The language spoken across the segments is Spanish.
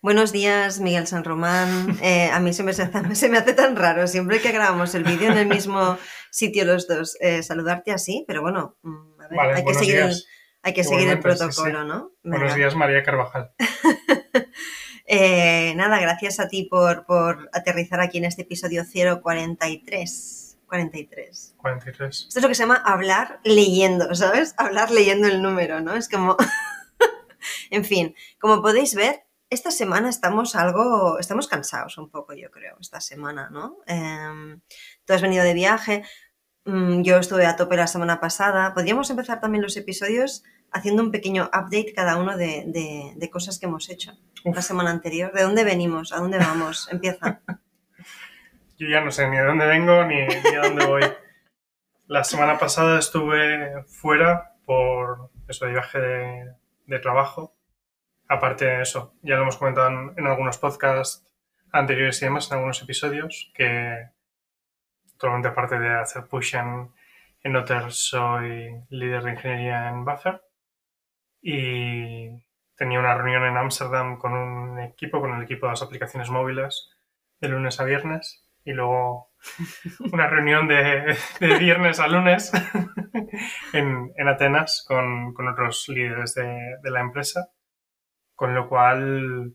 Buenos días, Miguel San Román. Eh, a mí se me, se me, hace tan raro siempre que grabamos el vídeo en el mismo sitio los dos, eh, saludarte así, pero bueno, mm, a ver, hay, que seguir el, hay, que seguir el, protocolo, ¿no? Buenos días, María Carvajal. eh, nada, gracias a ti por, por aterrizar aquí en este episodio 043. 43. 43. Esto es lo que se llama hablar leyendo, ¿sabes? Hablar leyendo el número, ¿no? Es como... en fin, como podéis ver, esta semana estamos algo, estamos cansados un poco, yo creo, esta semana, ¿no? Eh, tú has venido de viaje, mm, yo estuve a tope la semana pasada. Podríamos empezar también los episodios haciendo un pequeño update cada uno de, de, de cosas que hemos hecho Uf. la semana anterior. ¿De dónde venimos? ¿A dónde vamos? Empieza. yo ya no sé ni de dónde vengo ni, ni a dónde voy. La semana pasada estuve fuera por eso de viaje de, de trabajo aparte de eso, ya lo hemos comentado en, en, algunos podcasts anteriores y demás, en algunos episodios, que totalmente aparte de hacer push en, en Otter, soy líder de ingeniería en Buffer. Y tenía una reunión en Ámsterdam con un equipo, con el equipo de las aplicaciones móviles, de lunes a viernes y luego una reunión de, de viernes a lunes en, en, Atenas con, con otros líderes de, de la empresa con lo cual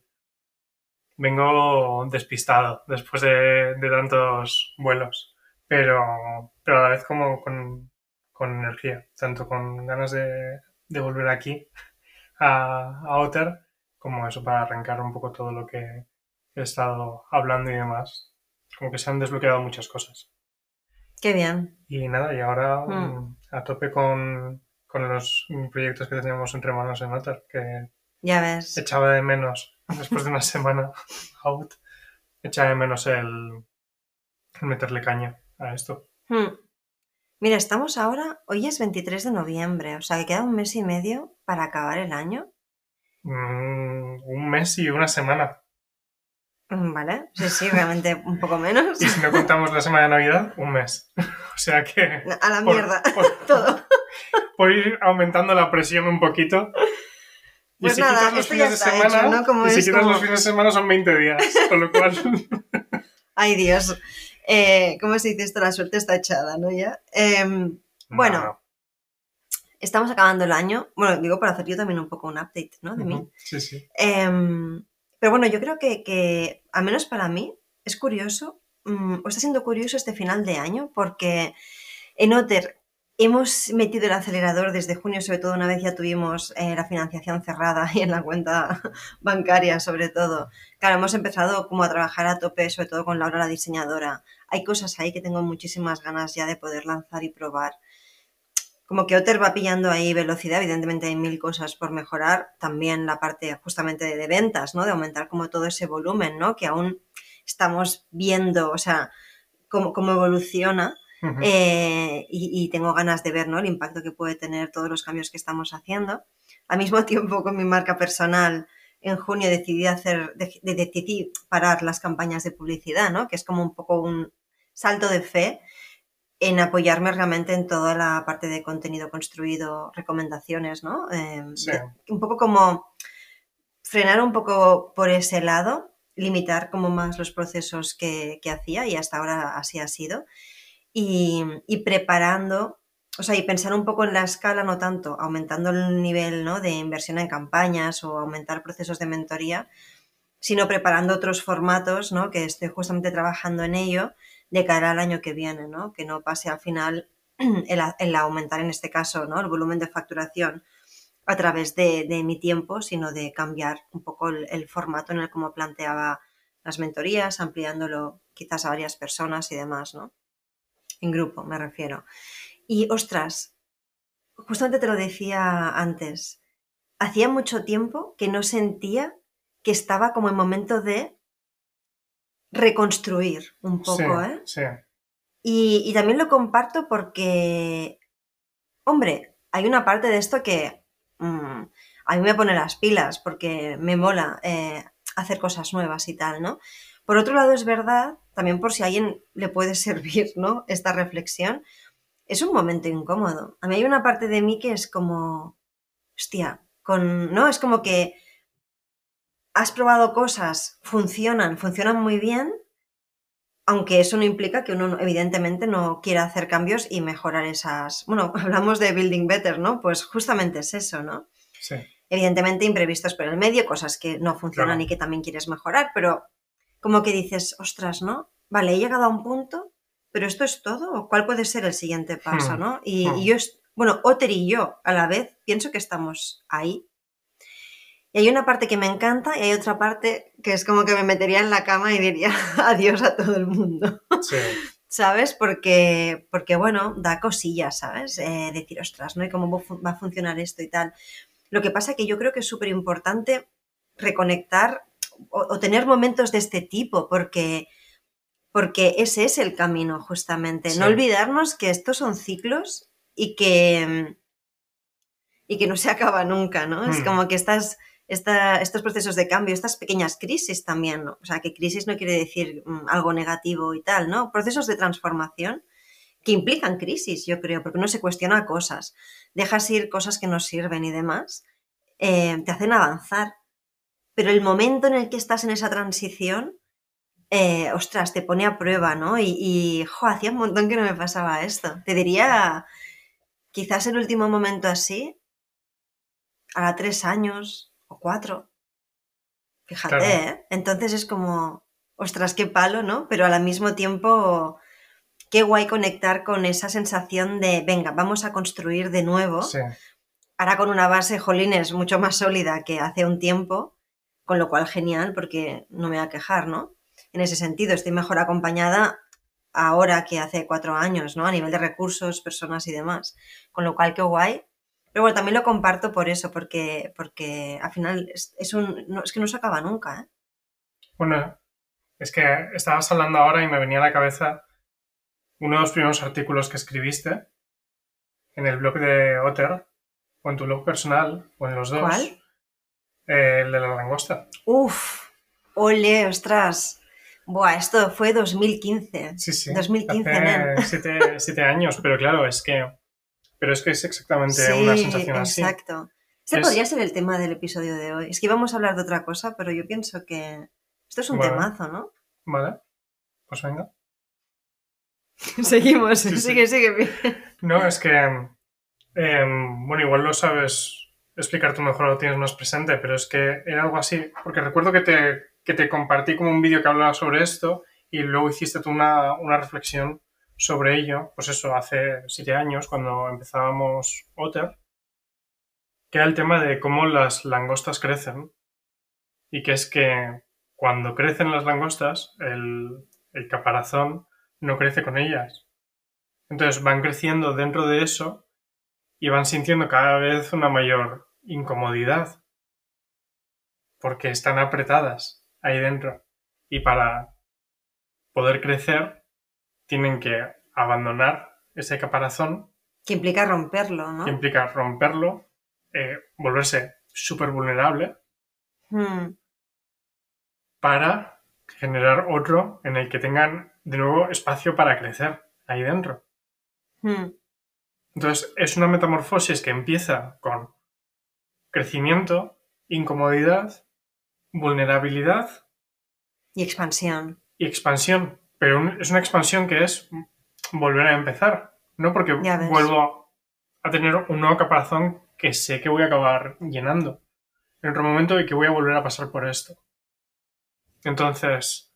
vengo despistado después de, de tantos vuelos, pero, pero, a la vez como con, con energía, tanto con ganas de, de volver aquí a, a, Otter, como eso para arrancar un poco todo lo que he estado hablando y demás. Como que se han desbloqueado muchas cosas. Qué bien. Y nada, y ahora mm. a tope con, con los proyectos que tenemos entre manos en Otter, que ya ves. Echaba de menos, después de una semana out, echaba de menos el, el meterle caña a esto. Hmm. Mira, estamos ahora, hoy es 23 de noviembre, o sea que queda un mes y medio para acabar el año. Mm, un mes y una semana. Vale, sí, sí, realmente un poco menos. Y si no contamos la semana de Navidad, un mes. O sea que... A la mierda, por, todo. Por ir aumentando la presión un poquito, pues y si nada, quitas los fines de semana, hecho, ¿no? Como y si quitas como... los fines de semana son 20 días, con lo cual... Ay, Dios. Eh, ¿Cómo se dice esto? La suerte está echada, ¿no? Ya. Eh, bueno, no, no. estamos acabando el año. Bueno, digo para hacer yo también un poco un update, ¿no? De uh -huh. mí. Sí, sí. Eh, pero bueno, yo creo que, que, al menos para mí, es curioso, um, o está siendo curioso este final de año, porque en Otter Hemos metido el acelerador desde junio, sobre todo una vez ya tuvimos eh, la financiación cerrada y en la cuenta bancaria, sobre todo. Claro, hemos empezado como a trabajar a tope, sobre todo con Laura, la diseñadora. Hay cosas ahí que tengo muchísimas ganas ya de poder lanzar y probar. Como que Otter va pillando ahí velocidad, evidentemente hay mil cosas por mejorar. También la parte justamente de, de ventas, ¿no? De aumentar como todo ese volumen, ¿no? Que aún estamos viendo, o sea, cómo, cómo evoluciona Uh -huh. eh, y, y, tengo ganas de ver ¿no? el impacto que puede tener todos los cambios que estamos haciendo. Al mismo tiempo, con mi marca personal, en junio decidí hacer, de, de, decidí parar las campañas de publicidad, ¿no? que es como un poco un salto de fe en apoyarme realmente en toda la parte de contenido construido, recomendaciones, ¿no? Eh, sí. de, un poco como frenar un poco por ese lado, limitar como más los procesos que, que hacía y hasta ahora así ha sido y, preparando, o sea, y pensar un poco en la escala, no tanto aumentando el nivel ¿no? de inversión en campañas o aumentar procesos de mentoría, sino preparando otros formatos, ¿no? que estoy justamente trabajando en ello de cara al año que viene, ¿no? que no pase al final el, el aumentar en este caso ¿no? el volumen de facturación a través de, de, mi tiempo, sino de cambiar un poco el, formato en el cómo planteaba las mentorías, ampliándolo quizás a varias personas y demás, ¿no? En grupo me refiero. Y ostras, justamente te lo decía antes, hacía mucho tiempo que no sentía que estaba como en momento de reconstruir un poco, sí, ¿eh? Sí. Y, y, también lo comparto porque, hombre, hay una parte de esto que mmm, a mí me pone las pilas porque me mola eh, hacer cosas nuevas y tal, ¿no? Por otro lado, es verdad, también por si a alguien le puede servir, ¿no? Esta reflexión, es un momento incómodo. A mí hay una parte de mí que es como, hostia, con, ¿no? Es como que has probado cosas, funcionan, funcionan muy bien, aunque eso no implica que uno evidentemente no quiera hacer cambios y mejorar esas... Bueno, hablamos de building better, ¿no? Pues justamente es eso, ¿no? Sí. Evidentemente imprevistos por el medio, cosas que no funcionan Claro. y que también quieres mejorar, pero como que dices, ostras, ¿no? Vale, he llegado a un punto, pero esto es todo, ¿o ¿cuál puede ser el siguiente paso, Hmm. no? Y, Hmm. y yo, est- bueno, Otter y yo a la vez pienso que estamos ahí. Y hay una parte que me encanta y hay otra parte que es como que me metería en la cama y diría adiós a todo el mundo. Sí. ¿Sabes? Porque, porque bueno, da cosillas, ¿sabes? Eh, decir, ostras, ¿no? ¿Y cómo va a fu- va a funcionar esto y tal? Lo que pasa que yo creo que es súper importante reconectar o, o tener momentos de este tipo, porque, porque ese es el camino, justamente. Sí. No olvidarnos que estos son ciclos y que, y que no se acaba nunca, ¿no? Es Hmm. como que estas, esta- estos procesos de cambio, estas pequeñas crisis también, ¿no? O sea, que crisis no quiere decir mm, algo negativo y tal, ¿no? Procesos de transformación que implican crisis, yo creo, porque uno se cuestiona cosas, dejas ir cosas que no sirven y demás, eh, te hacen avanzar. Pero el momento en el que estás en esa transición, eh, ostras, te pone a prueba, ¿no? Y, y jo, hacía un montón que no me pasaba esto. Te diría, quizás el último momento así, hará tres años o cuatro. Fíjate, Claro. ¿eh? Entonces es como, ostras, qué palo, ¿no? Pero al mismo tiempo, qué guay conectar con esa sensación de, venga, vamos a construir de nuevo. Sí. Ahora con una base, jolines, mucho más sólida que hace un tiempo, con lo cual genial, porque no me voy a quejar, ¿no? En ese sentido, estoy mejor acompañada ahora que hace cuatro años, ¿no? A nivel de recursos, personas y demás. Con lo cual, qué guay. Pero bueno, también lo comparto por eso, porque, porque al final es, es un, no, es que no se acaba nunca, ¿eh? Bueno, es que estabas hablando ahora y me venía a la cabeza uno de los primeros artículos que escribiste en el blog de Otter, o en tu blog personal, o en los dos. ¿Cuál? Eh, el de la langosta. Uf, ole, ostras. Buah, esto fue 2015. Sí, sí. 2015, Hace siete, siete años, pero claro, es que. Pero es que es exactamente una sensación así. exacto. Este Es- podría ser el tema del episodio de hoy. Es que íbamos a hablar de otra cosa, pero yo pienso que esto es un Vale. temazo, ¿no? Vale. Pues venga. Seguimos, Sí, sí. sigue, sigue. No, es que. em, bueno, igual lo sabes explicar tú mejor, lo tienes más presente, pero es que era algo así. Porque recuerdo que te, que te compartí como un vídeo que hablaba sobre esto y luego hiciste tú una, una reflexión sobre ello, pues eso, hace siete años, cuando empezábamos Otter, que era el tema de cómo las langostas crecen. Y que es que cuando crecen las langostas, el, el caparazón no crece con ellas. Entonces van creciendo dentro de eso y van sintiendo cada vez una mayor incomodidad. Porque están apretadas ahí dentro. Y para poder crecer tienen que abandonar ese caparazón Que implica romperlo, ¿no? que implica romperlo, eh, volverse súper vulnerable Hmm, para generar otro en el que tengan de nuevo espacio para crecer ahí dentro. hmm. Entonces es una metamorfosis que empieza con crecimiento, incomodidad, vulnerabilidad Y expansión. y expansión. Pero un- es una expansión que es volver a empezar, ¿no? Porque vuelvo a tener un nuevo caparazón que sé que voy a acabar llenando en otro momento y que voy a volver a pasar por esto. Entonces,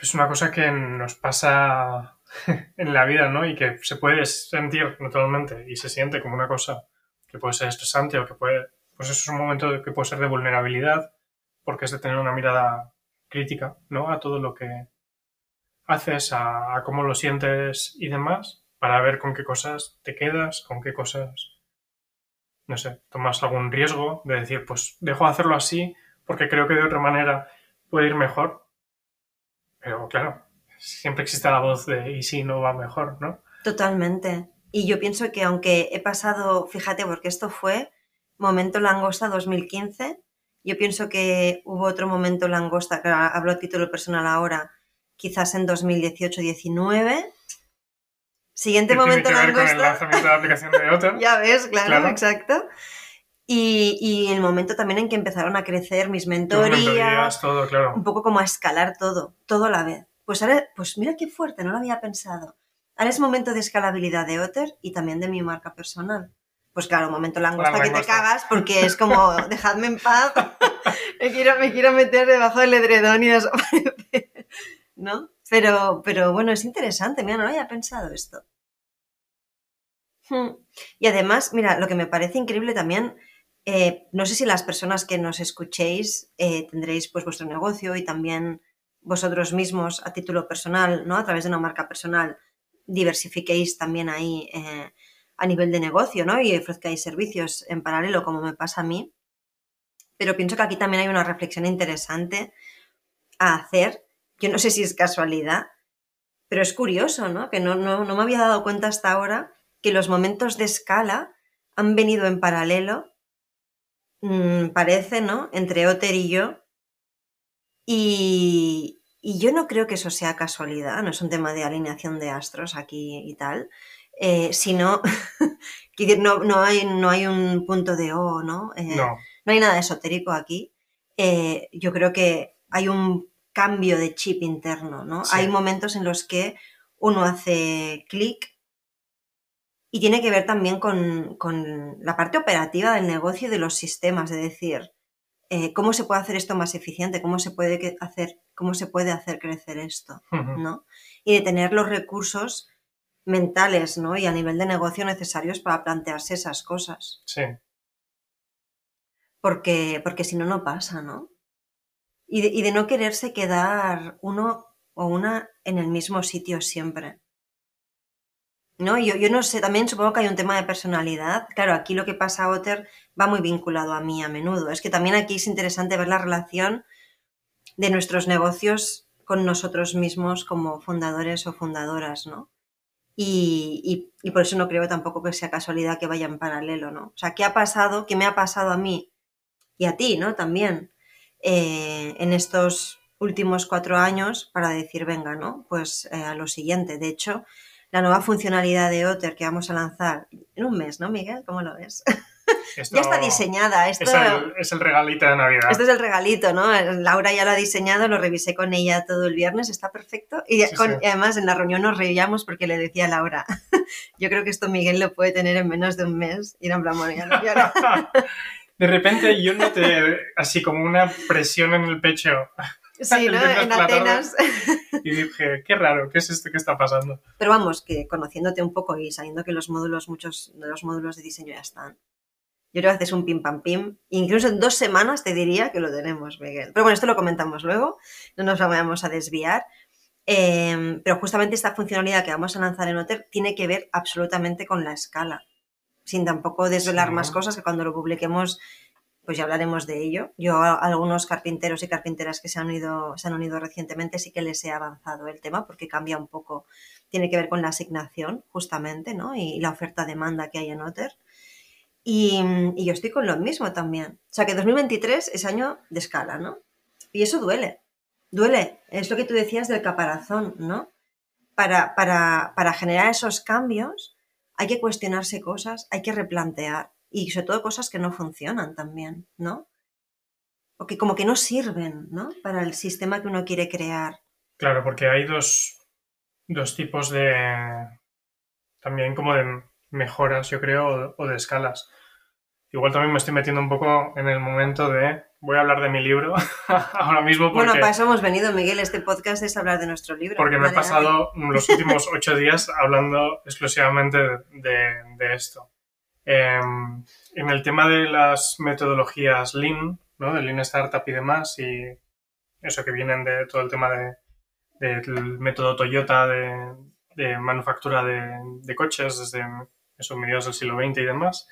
es una cosa que nos pasa en la vida, ¿no? Y que se puede sentir naturalmente y se siente como una cosa que puede ser estresante o que puede, pues eso es un momento que puede ser de vulnerabilidad porque es de tener una mirada crítica, ¿no? A todo lo que haces, a, a cómo lo sientes y demás, para ver con qué cosas te quedas, con qué cosas, no sé, tomas algún riesgo de decir, pues dejo de hacerlo así porque creo que de otra manera puede ir mejor. Pero claro, siempre existe la voz de y si no va mejor, ¿no? Totalmente. Y yo pienso que aunque he pasado, fíjate, porque esto fue momento langosta 2015, yo pienso que hubo otro momento langosta, que hablo a título personal ahora, quizás en 2018-19. Siguiente Que tiene momento que ver con el langosta. lanzamiento de la aplicación de Otter. Ya ves, claro, Claro. exacto. Y, y el momento también en que empezaron a crecer mis mentorías, mentorías, todo, claro. un poco como a escalar todo, todo a la vez. Pues ahora, pues mira qué fuerte, no lo había pensado. Ahora es momento de escalabilidad de Otter y también de mi marca personal. Pues claro, momento langosta La que te cagas porque es como, dejadme en paz, me, quiero, me quiero meter debajo del edredón y desaparecer, ¿no? Pero, pero bueno, es interesante, mira, no lo había pensado esto. Hmm. Y además, mira, lo que me parece increíble también, eh, no sé si las personas que nos escuchéis eh, tendréis pues vuestro negocio y también vosotros mismos a título personal, ¿no? A través de una marca personal, diversifiquéis también ahí eh, a nivel de negocio, ¿no? Y ofrezcáis servicios en paralelo, como me pasa a mí. Pero pienso que aquí también hay una reflexión interesante a hacer. Yo no sé si es casualidad, pero es curioso, ¿no? Que no, no, no me había dado cuenta hasta ahora que los momentos de escala han venido en paralelo, mm, parece, ¿no? Entre Otter y yo. Y, y yo no creo que eso sea casualidad, no es un tema de alineación de astros aquí y tal, eh, sino que no, no, hay, no hay un punto de O, ¿no? Eh, No, no hay nada esotérico aquí. Eh, yo creo que hay un cambio de chip interno, ¿no? Sí. Hay momentos en los que uno hace clic y tiene que ver también con, con la parte operativa del negocio y de los sistemas, de decir, eh, ¿cómo se puede hacer esto más eficiente? ¿Cómo se puede hacer, cómo se puede hacer crecer esto? ¿no? Y de tener los recursos mentales, ¿no? Y a nivel de negocio necesarios para plantearse esas cosas. sí. Porque, porque si no, no pasa, ¿no? Y de, y de no quererse quedar uno o una en el mismo sitio siempre. ¿No? Yo, yo no sé, también supongo que hay un tema de personalidad. Claro, aquí lo que pasa a Otter va muy vinculado a mí a menudo. Es que también aquí es interesante ver la relación de nuestros negocios con nosotros mismos como fundadores o fundadoras, ¿no? Y, y- y por eso no creo tampoco que sea casualidad que vaya en paralelo, ¿no? O sea, ¿qué ha pasado? ¿Qué me ha pasado a mí y a ti, ¿no? También eh, en estos últimos cuatro años para decir, venga, ¿no? Pues eh, a lo siguiente. De hecho, la nueva funcionalidad de Otter que vamos a lanzar en un mes, ¿no, Miguel? ¿Cómo lo ves? Esto ya está diseñada. Esto, Es el, es el regalito de Navidad. esto es el regalito, ¿no? Laura ya lo ha diseñado, lo revisé con ella todo el viernes, está perfecto. Y, Sí, con- sí. además en la reunión nos reíamos porque le decía a Laura, yo creo que esto Miguel lo puede tener en menos de un mes. Y era en plan, bueno, lo- De repente yo noté así como una presión en el pecho Sí, ¿no? En. Atenas. y dije, qué raro, ¿qué es esto que está pasando? Pero vamos, que conociéndote un poco y sabiendo que los módulos, muchos de los módulos de diseño ya están. Yo creo que haces un pim pam pim. Incluso en dos semanas te diría que lo tenemos, Miguel. Pero bueno, esto lo comentamos luego. No nos vamos a desviar. Eh, pero justamente esta funcionalidad que vamos a lanzar en Otter tiene que ver absolutamente con la escala. Sin tampoco desvelar Sí. más cosas que cuando lo publiquemos pues ya hablaremos de ello. Yo a algunos carpinteros y carpinteras que se han unido, se han unido recientemente sí que les he avanzado el tema porque cambia un poco, tiene que ver con la asignación justamente, ¿no? Y la oferta-demanda que hay en Otter. Y, y yo estoy con lo mismo también. O sea que 2023 es año de escala, ¿no? Y eso duele. Duele. Es lo que tú decías del caparazón, ¿no? Para, para, para generar esos cambios hay que cuestionarse cosas, hay que replantear y sobre todo cosas que no funcionan también, ¿no? O que como que no sirven, ¿no? Para el sistema que uno quiere crear. Claro, porque hay dos, dos tipos de... también como de mejoras, yo creo, o, de escalas. Igual también me estoy metiendo un poco en el momento de... Voy a hablar de mi libro ahora mismo porque, Bueno, para eso hemos venido, Miguel. Este podcast es hablar de nuestro libro. porque me he pasado los últimos ocho días hablando exclusivamente de, de esto. Eh, en el tema de las metodologías Lean, ¿no? de Lean Startup y demás, y eso que vienen de todo el tema de, del método Toyota de, de manufactura de, coches desde esos mediados del siglo XX y demás,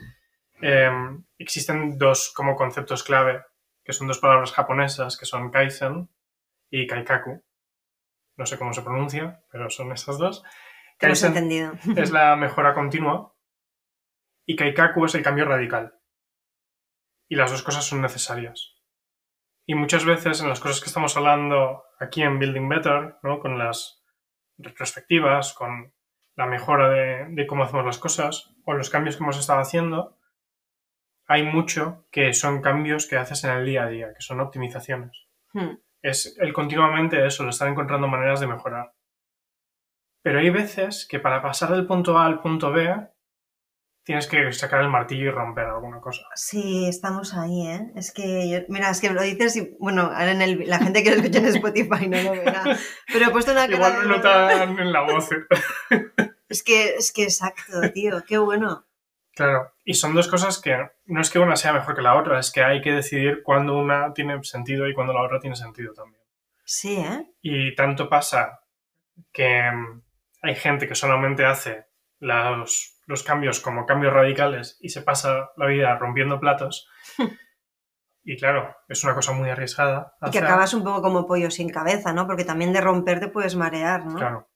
eh, existen dos como conceptos clave, que son dos palabras japonesas, que son Kaizen y Kaikaku. No sé cómo se pronuncia, pero son estas dos. Kaizen entendido. es la mejora continua y Kaikaku es el cambio radical. Y las dos cosas son necesarias. Y muchas veces en las cosas que estamos hablando aquí en Building Better, ¿no? con las retrospectivas, con la mejora de, de cómo hacemos las cosas o los cambios que hemos estado haciendo, hay mucho que son cambios que haces en el día a día, que son optimizaciones. Hmm. Es el continuamente eso, lo están encontrando maneras de mejorar. Pero hay veces que para pasar del punto A al punto B tienes que sacar el martillo y romper alguna cosa. Sí, estamos ahí, ¿eh? Es que, yo- mira, es que lo dices y, bueno, ahora en el, la gente que lo escucha en Spotify no lo verá, pero he puesto una cara Igual lo notan en la voz. ¿eh? Es que, es que exacto, tío, qué bueno. Claro, y son dos cosas que no es que una sea mejor que la otra, es que hay que decidir cuándo una tiene sentido y cuándo la otra tiene sentido también. Sí, ¿eh? Y tanto pasa que hay gente que solamente hace los, los cambios como cambios radicales y se pasa la vida rompiendo platos. y claro, es una cosa muy arriesgada. Y que acabas un poco como pollo sin cabeza, ¿no? Porque también de romper te puedes marear, ¿no? Claro.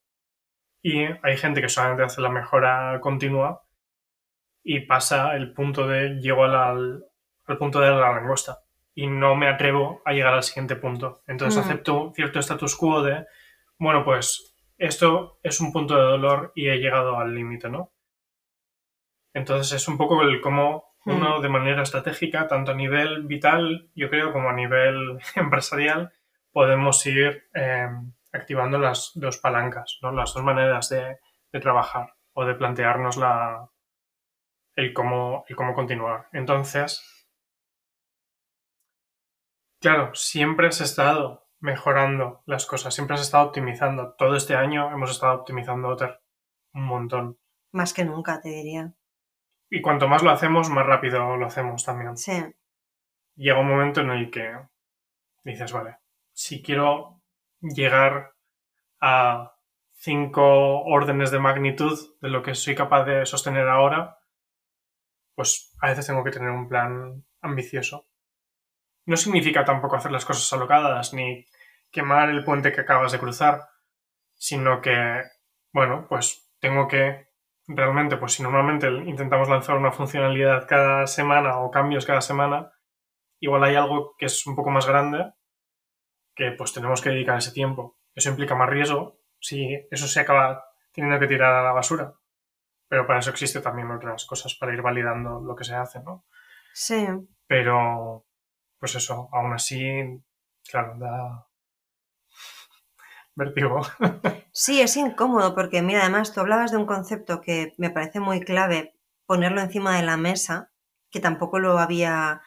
Y hay gente que solamente hace la mejora continua y pasa el punto de llego al, al punto de la langosta y no me atrevo a llegar al siguiente punto. Entonces Mm. acepto cierto status quo de, bueno, pues esto es un punto de dolor y he llegado al límite, ¿no? Entonces es un poco el cómo Mm. uno de manera estratégica, tanto a nivel vital, yo creo, como a nivel empresarial, podemos ir eh, activando las dos palancas, ¿no? Las dos maneras de, de trabajar o de plantearnos la, el, cómo, el cómo continuar. Entonces, claro, siempre has estado mejorando las cosas, siempre has estado optimizando. Todo este año hemos estado optimizando Otter un montón. Más que nunca, te diría. Y cuanto más lo hacemos, más rápido lo hacemos también. Sí, Llega un momento en el que dices, vale, si quiero llegar a cinco órdenes de magnitud de lo que soy capaz de sostener ahora, pues a veces tengo que tener un plan ambicioso. No significa tampoco hacer las cosas alocadas ni quemar el puente que acabas de cruzar, sino que, bueno, pues tengo que realmente, pues si normalmente intentamos lanzar una funcionalidad cada semana o cambios cada semana, igual hay algo que es un poco más grande que pues tenemos que dedicar ese tiempo. Eso implica más riesgo si eso se acaba teniendo que tirar a la basura. Pero para eso existe también otras cosas para ir validando lo que se hace, ¿no? sí. Pero, pues eso, aún así, claro, da vértigo. Sí, es incómodo porque, mira, además tú hablabas de un concepto que me parece muy clave ponerlo encima de la mesa, que tampoco lo había,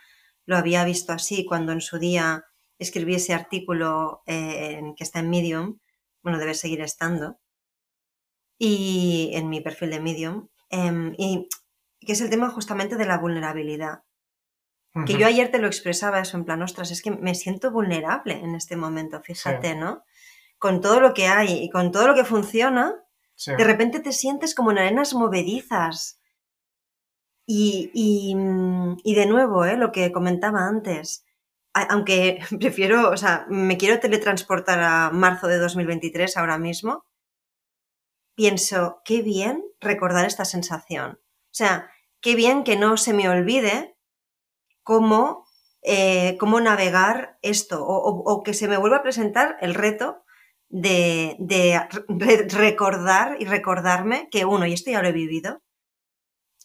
lo había visto así cuando en su día escribí ese artículo eh, en- que está en Medium, bueno, debe seguir estando, y en mi perfil de Medium, em, y que es el tema justamente de la vulnerabilidad. Que yo ayer te lo expresaba eso en plan, ostras, es que me siento vulnerable en este momento, fíjate, ¿no? Con todo lo que hay y con todo lo que funciona, Sí. de repente te sientes como en arenas movedizas. Y, y, y de nuevo, ¿eh? lo que comentaba antes, aunque prefiero, o sea, me quiero teletransportar a marzo de 2023 ahora mismo, pienso, qué bien recordar esta sensación. O sea, qué bien que no se me olvide cómo, eh, cómo navegar esto o, o- o que se me vuelva a presentar el reto de, de re- recordar y recordarme que uno, y esto ya lo he vivido,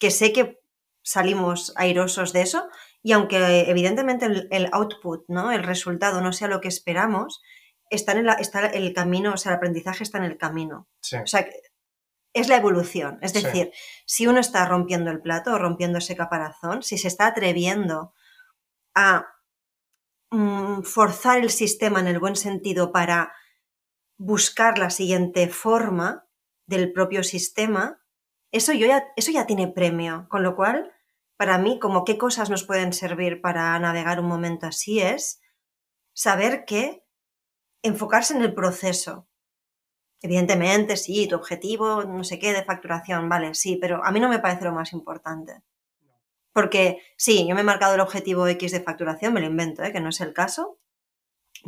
que sé que salimos airosos de eso y aunque evidentemente el, el output, ¿no? el resultado no sea lo que esperamos, está, en el, está el camino, o sea, el aprendizaje está en el camino. Sí. O sea, es la evolución. Es Sí. decir, si uno está rompiendo el plato o rompiendo ese caparazón, si se está atreviendo a mm, forzar el sistema en el buen sentido para buscar la siguiente forma del propio sistema, eso, yo ya, eso ya tiene premio. Con lo cual, para mí, como qué cosas nos pueden servir para navegar un momento así es saber que enfocarse en el proceso. Evidentemente, sí, tu objetivo, no sé qué, de facturación, vale, sí, pero a mí no me parece lo más importante. Porque sí, yo me he marcado el objetivo X de facturación, me lo invento, ¿eh? que no es el caso.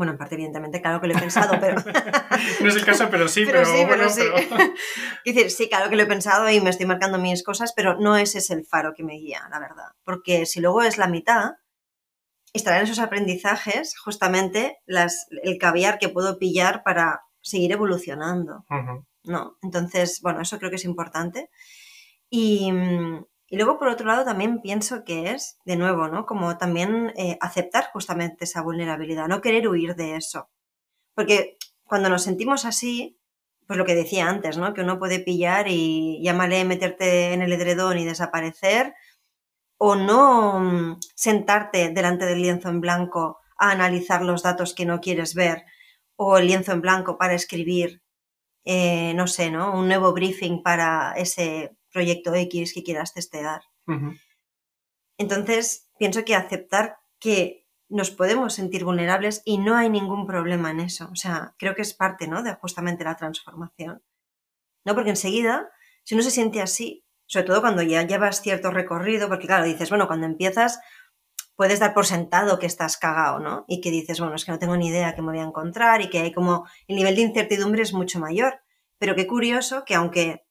Bueno, en parte, evidentemente, claro que lo he pensado, pero... No es el caso, pero sí, pero, Pero sí, bueno, pero sí. pero- Es decir, sí, claro que lo he pensado y me estoy marcando mis cosas, pero no ese es el faro que me guía, la verdad. Porque si luego es la mitad, estarán esos aprendizajes justamente las, el caviar que puedo pillar para seguir evolucionando. ¿no? Entonces, bueno, eso creo que es importante. Y, mm, Y luego, por otro lado, también pienso que es, de nuevo, ¿no? Como también eh, aceptar justamente esa vulnerabilidad, no querer huir de eso. Porque cuando nos sentimos así, pues lo que decía antes, ¿no? Que uno puede pillar y llámale meterte en el edredón y desaparecer, o no mm, sentarte delante del lienzo en blanco a analizar los datos que no quieres ver, o el lienzo en blanco para escribir, eh, no sé, ¿no? Un nuevo briefing para ese proyecto X que quieras testear. Entonces, pienso que aceptar que nos podemos sentir vulnerables y no hay ningún problema en eso. O sea, creo que es parte, ¿no? De justamente la transformación. ¿No? Porque enseguida, si uno se siente así, sobre todo cuando ya llevas cierto recorrido, porque claro, dices, bueno, cuando empiezas puedes dar por sentado que estás cagado, ¿no? Y que dices, bueno, es que no tengo ni idea qué me voy a encontrar y que hay como el nivel de incertidumbre es mucho mayor. Pero qué curioso que aunque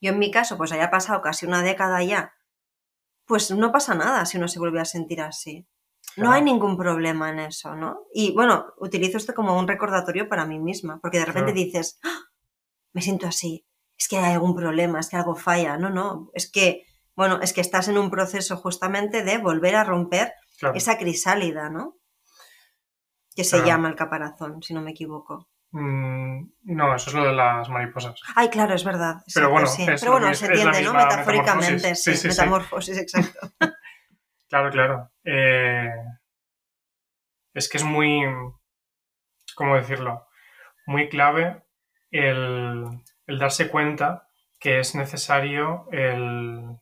yo en mi caso pues haya pasado casi una década ya, pues no pasa nada si uno se vuelve a sentir así. No hay ningún problema en eso, ¿no? Y bueno, utilizo esto como un recordatorio para mí misma, porque de repente dices, ¡Ah! me siento así, es que hay algún problema, es que algo falla. No, no, es que, bueno, es que estás en un proceso justamente de volver a romper esa crisálida, ¿no? Que se llama el caparazón, si no me equivoco. Mm, no, eso es lo de las mariposas. Ay, claro, es verdad. Pero bueno, Pero bueno se entiende, ¿no? Metafóricamente, sí, sí, metamorfosis, exacto. claro, claro. Eh, es que es muy, ¿cómo decirlo? Muy clave el, el darse cuenta que es necesario el,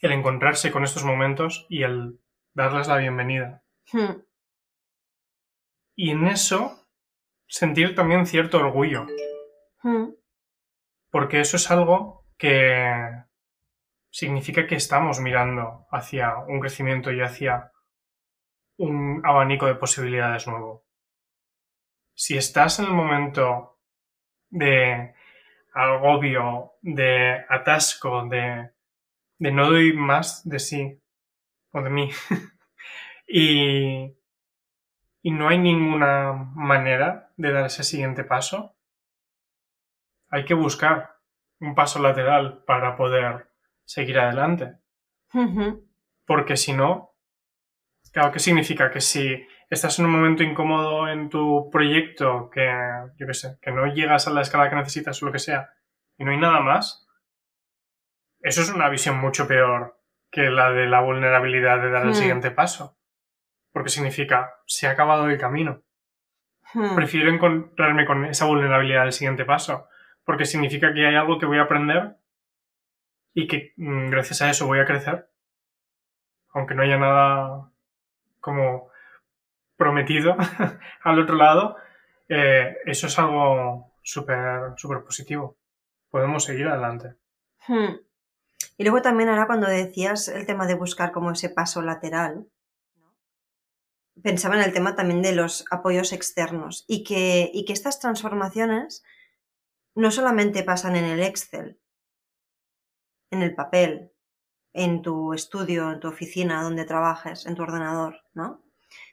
el encontrarse con estos momentos y el darles la bienvenida. Hmm. Y en eso sentir también cierto orgullo. Hmm. Porque eso es algo que significa que estamos mirando hacia un crecimiento y hacia un abanico de posibilidades nuevo. Si estás en el momento de agobio, de atasco, de, de no doy más de sí o de mí, y y no hay ninguna manera de dar ese siguiente paso, hay que buscar un paso lateral para poder seguir adelante. Porque si no, claro, ¿qué significa? Que si estás en un momento incómodo en tu proyecto, que yo qué sé, que no llegas a la escala que necesitas o lo que sea, y no hay nada más, eso es una visión mucho peor que la de la vulnerabilidad de dar el hmm. siguiente paso porque significa se ha acabado el camino. Hmm. Prefiero encontrarme con esa vulnerabilidad del siguiente paso, porque significa que hay algo que voy a aprender y que mm, gracias a eso voy a crecer, aunque no haya nada como prometido al otro lado, eh, eso es algo súper súper positivo. Podemos seguir adelante. Hmm. Y luego también ahora cuando decías el tema de buscar como ese paso lateral, pensaba en el tema también de los apoyos externos y que, y que estas transformaciones no solamente pasan en el Excel, en el papel, en tu estudio, en tu oficina, donde trabajes, en tu ordenador, ¿no?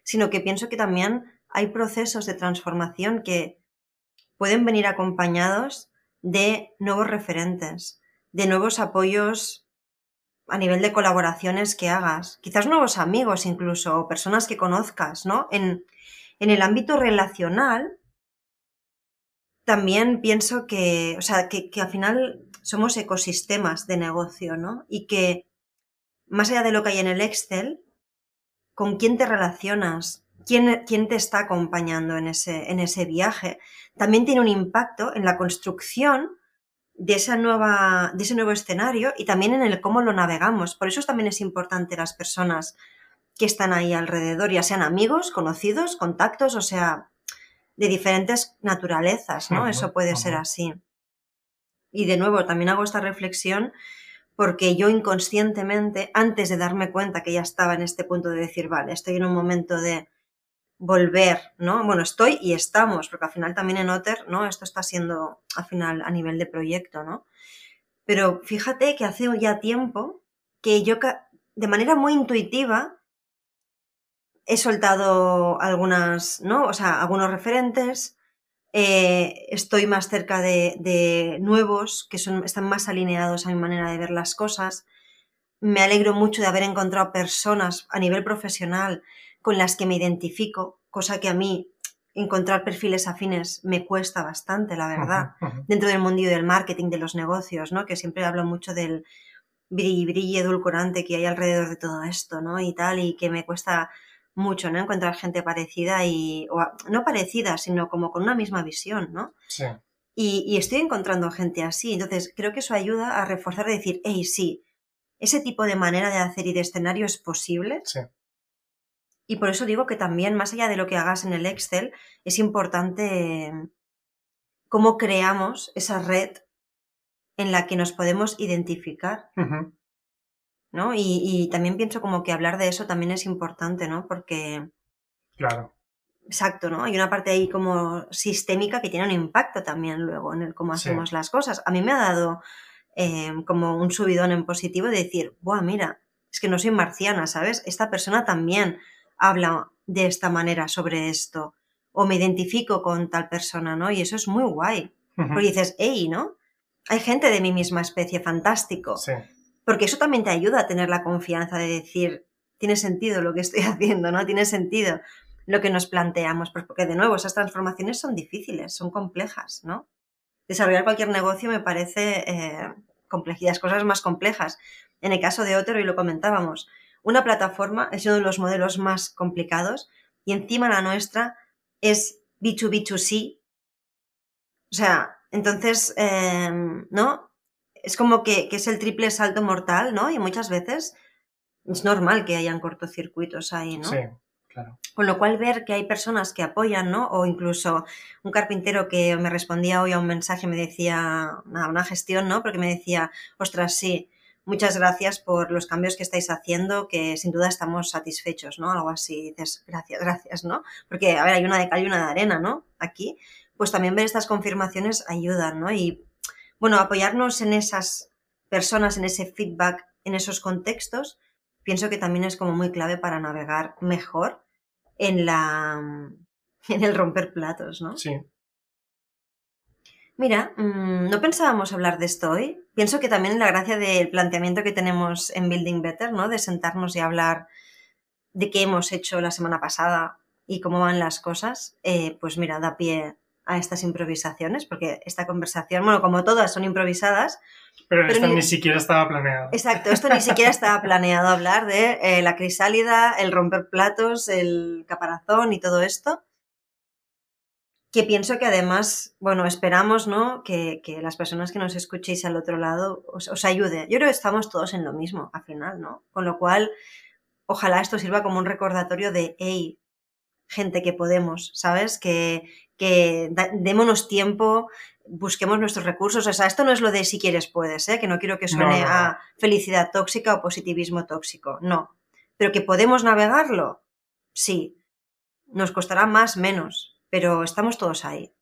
Sino que pienso que también hay procesos de transformación que pueden venir acompañados de nuevos referentes, de nuevos apoyos a nivel de colaboraciones que hagas, quizás nuevos amigos incluso, o personas que conozcas, ¿no? En, en el ámbito relacional, también pienso que, o sea, que, que, al final somos ecosistemas de negocio, ¿no? Y que más allá de lo que hay en el Excel, con quién te relacionas, quién, quién te está acompañando en ese, en ese viaje, también tiene un impacto en la construcción de, esa nueva, de ese nuevo escenario y también en el cómo lo navegamos. Por eso también es importante las personas que están ahí alrededor, ya sean amigos, conocidos, contactos, o sea, de diferentes naturalezas, ¿no? Eso puede ser así. Y de nuevo, también hago esta reflexión porque yo inconscientemente, antes de darme cuenta que ya estaba en este punto de decir, vale, estoy en un momento de volver, ¿no? Bueno, estoy y estamos, porque al final también en Otter, ¿no? Esto está siendo al final a nivel de proyecto, ¿no? Pero fíjate que hace ya tiempo que yo de manera muy intuitiva he soltado algunas, ¿no? O sea, algunos referentes, eh, estoy más cerca de, nuevos que son, están más alineados a mi manera de ver las cosas. Me alegro mucho de haber encontrado personas a nivel profesional con las que me identifico, cosa que a mí encontrar perfiles afines me cuesta bastante, la verdad, dentro del mundillo del marketing, de los negocios, ¿no? Que siempre hablo mucho del brillo edulcorante que hay alrededor de todo esto, ¿no? Y tal, y que me cuesta mucho, ¿no? Encontrar gente parecida y, o no parecida, sino como con una misma visión, ¿no? Sí. Y, estoy encontrando gente así, entonces creo que eso ayuda a reforzar y decir, hey, sí, ese tipo de manera de hacer y de escenario es posible. Sí. Y por eso digo que también, más allá de lo que hagas en el Excel, es importante cómo creamos esa red en la que nos podemos identificar. ¿no? Y, también pienso como que hablar de eso también es importante, ¿no? Porque... Claro. Exacto, ¿no? Hay una parte ahí como sistémica que tiene un impacto también luego en el cómo hacemos las cosas. A mí me ha dado eh, como un subidón en positivo de decir, Buah, mira, es que no soy marciana, ¿sabes? Esta persona también habla de esta manera sobre esto. O me identifico con tal persona, ¿no? Y eso es muy guay. Porque dices, hey, ¿no? Hay gente de mi misma especie, fantástico. Sí. Porque eso también te ayuda a tener la confianza de decir, tiene sentido lo que estoy haciendo, ¿no? Tiene sentido lo que nos planteamos, pues porque de nuevo esas transformaciones son difíciles, son complejas, ¿no? Desarrollar cualquier negocio me parece eh, complejidad, cosas más complejas. En el caso de Otero, y lo comentábamos, una plataforma es uno de los modelos más complicados y encima la nuestra es B2B2C. O sea, entonces, eh, ¿no? es como que, es el triple salto mortal, ¿no? Y muchas veces es normal que hayan cortocircuitos ahí, ¿no? Sí, claro. Con lo cual ver que hay personas que apoyan, ¿no? O incluso un carpintero que me respondía hoy a un mensaje, me decía, a una gestión, ¿no? Porque me decía, ostras, sí, muchas gracias por los cambios que estáis haciendo, que sin duda estamos satisfechos, ¿no? Algo así, dices, gracias, gracias, ¿no? Porque, a ver, hay una de cal y una de arena, ¿no? Aquí, pues también ver estas confirmaciones ayudan, ¿no? Y bueno, apoyarnos en esas personas, en ese feedback, en esos contextos, pienso que también es como muy clave para navegar mejor en la en el romper platos, ¿no? Sí. Mira, mm, no pensábamos hablar de esto hoy. Pienso que también la gracia del planteamiento que tenemos en Building Better, ¿no? De sentarnos y hablar de qué hemos hecho la semana pasada y cómo van las cosas, eh, pues mira, da pie a estas improvisaciones, porque esta conversación, bueno, como todas son improvisadas. Pero, esto ni, siquiera estaba planeado. Exacto, esto ni siquiera estaba planeado hablar de eh, la crisálida, el romper platos, el caparazón y todo esto. Que pienso que además, bueno, esperamos, ¿no? Que, las personas que nos escuchéis al otro lado os, os ayude. Yo creo que estamos todos en lo mismo al final, ¿no? Con lo cual, ojalá esto sirva como un recordatorio de, hey, gente que podemos, ¿sabes? Que, que démonos tiempo, busquemos nuestros recursos. O sea, esto no es lo de si quieres puedes, ¿eh? que no quiero que suene a felicidad tóxica o positivismo tóxico, no. Pero que podemos navegarlo, sí. Nos costará más, menos, pero estamos todos ahí.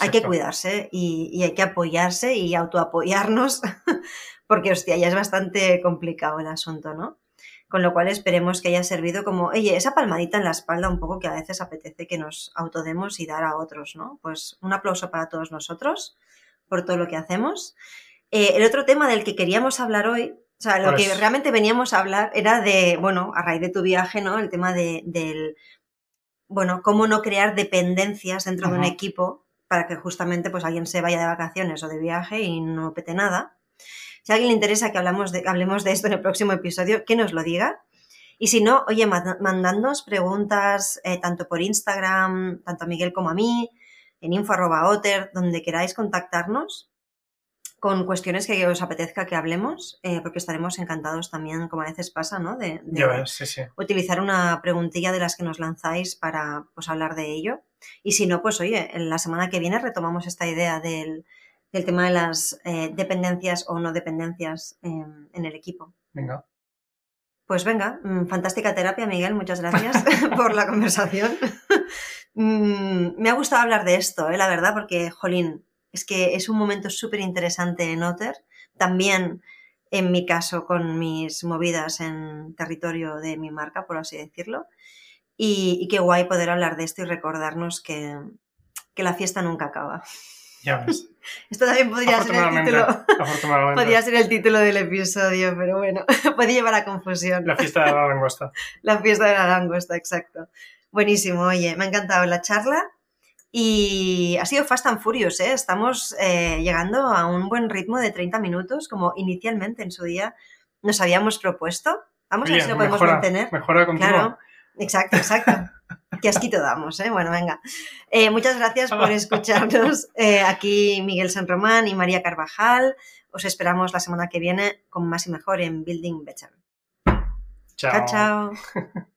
Hay que cuidarse y, y, hay que apoyarse y autoapoyarnos, porque hostia, ya es bastante complicado el asunto, ¿no? Con lo cual esperemos que haya servido como, oye, esa palmadita en la espalda un poco que a veces apetece que nos autodemos y dar a otros, ¿no? Pues un aplauso para todos nosotros por todo lo que hacemos. Eh, el otro tema del que queríamos hablar hoy, o sea, lo que pues realmente veníamos a hablar era de, bueno, a raíz de tu viaje, ¿no? El tema de, del, bueno, cómo no crear dependencias dentro de un equipo para que justamente pues alguien se vaya de vacaciones o de viaje y no pete nada. Si a alguien le interesa que hablamos de, hablemos de esto en el próximo episodio, que nos lo diga. Y si no, oye, mandándonos preguntas eh, tanto por Instagram, tanto a Miguel como a mí, en info.otter, donde queráis contactarnos con cuestiones que os apetezca que hablemos, eh, porque estaremos encantados también, como a veces pasa, ¿no? De, utilizar una preguntilla de las que nos lanzáis para pues, hablar de ello. Y si no, pues oye, la semana que viene retomamos esta idea del, el tema de las eh, dependencias o no dependencias en, el equipo. Venga. Pues venga, mm, fantástica terapia, Miguel, muchas gracias por la conversación. Mm, me ha gustado hablar de esto, eh, la verdad, porque, jolín, es que es un momento súper interesante en Otter. También, en mi caso, con mis movidas en territorio de mi marca, por así decirlo. Y, y qué guay poder hablar de esto y recordarnos que, que la fiesta nunca acaba. Ya ves. Esto también podría ser el título. Podría ser el título del episodio, pero bueno, puede llevar a confusión. La fiesta de la langosta. La fiesta de la langosta, exacto. Buenísimo, oye, me ha encantado la charla y ha sido Fast and Furious, ¿eh? Estamos eh, llegando a un buen ritmo de 30 minutos, como inicialmente en su día nos habíamos propuesto. Vamos a ver si lo podemos mejora, mantener. Mejora continua. Claro, exacto, exacto. Qué asquito damos, ¿eh? Bueno, venga. Eh, muchas gracias por escucharnos. Eh, aquí Miguel San Román y María Carvajal. Os esperamos la semana que viene con más y mejor en Building Better. Chao. chao. chao.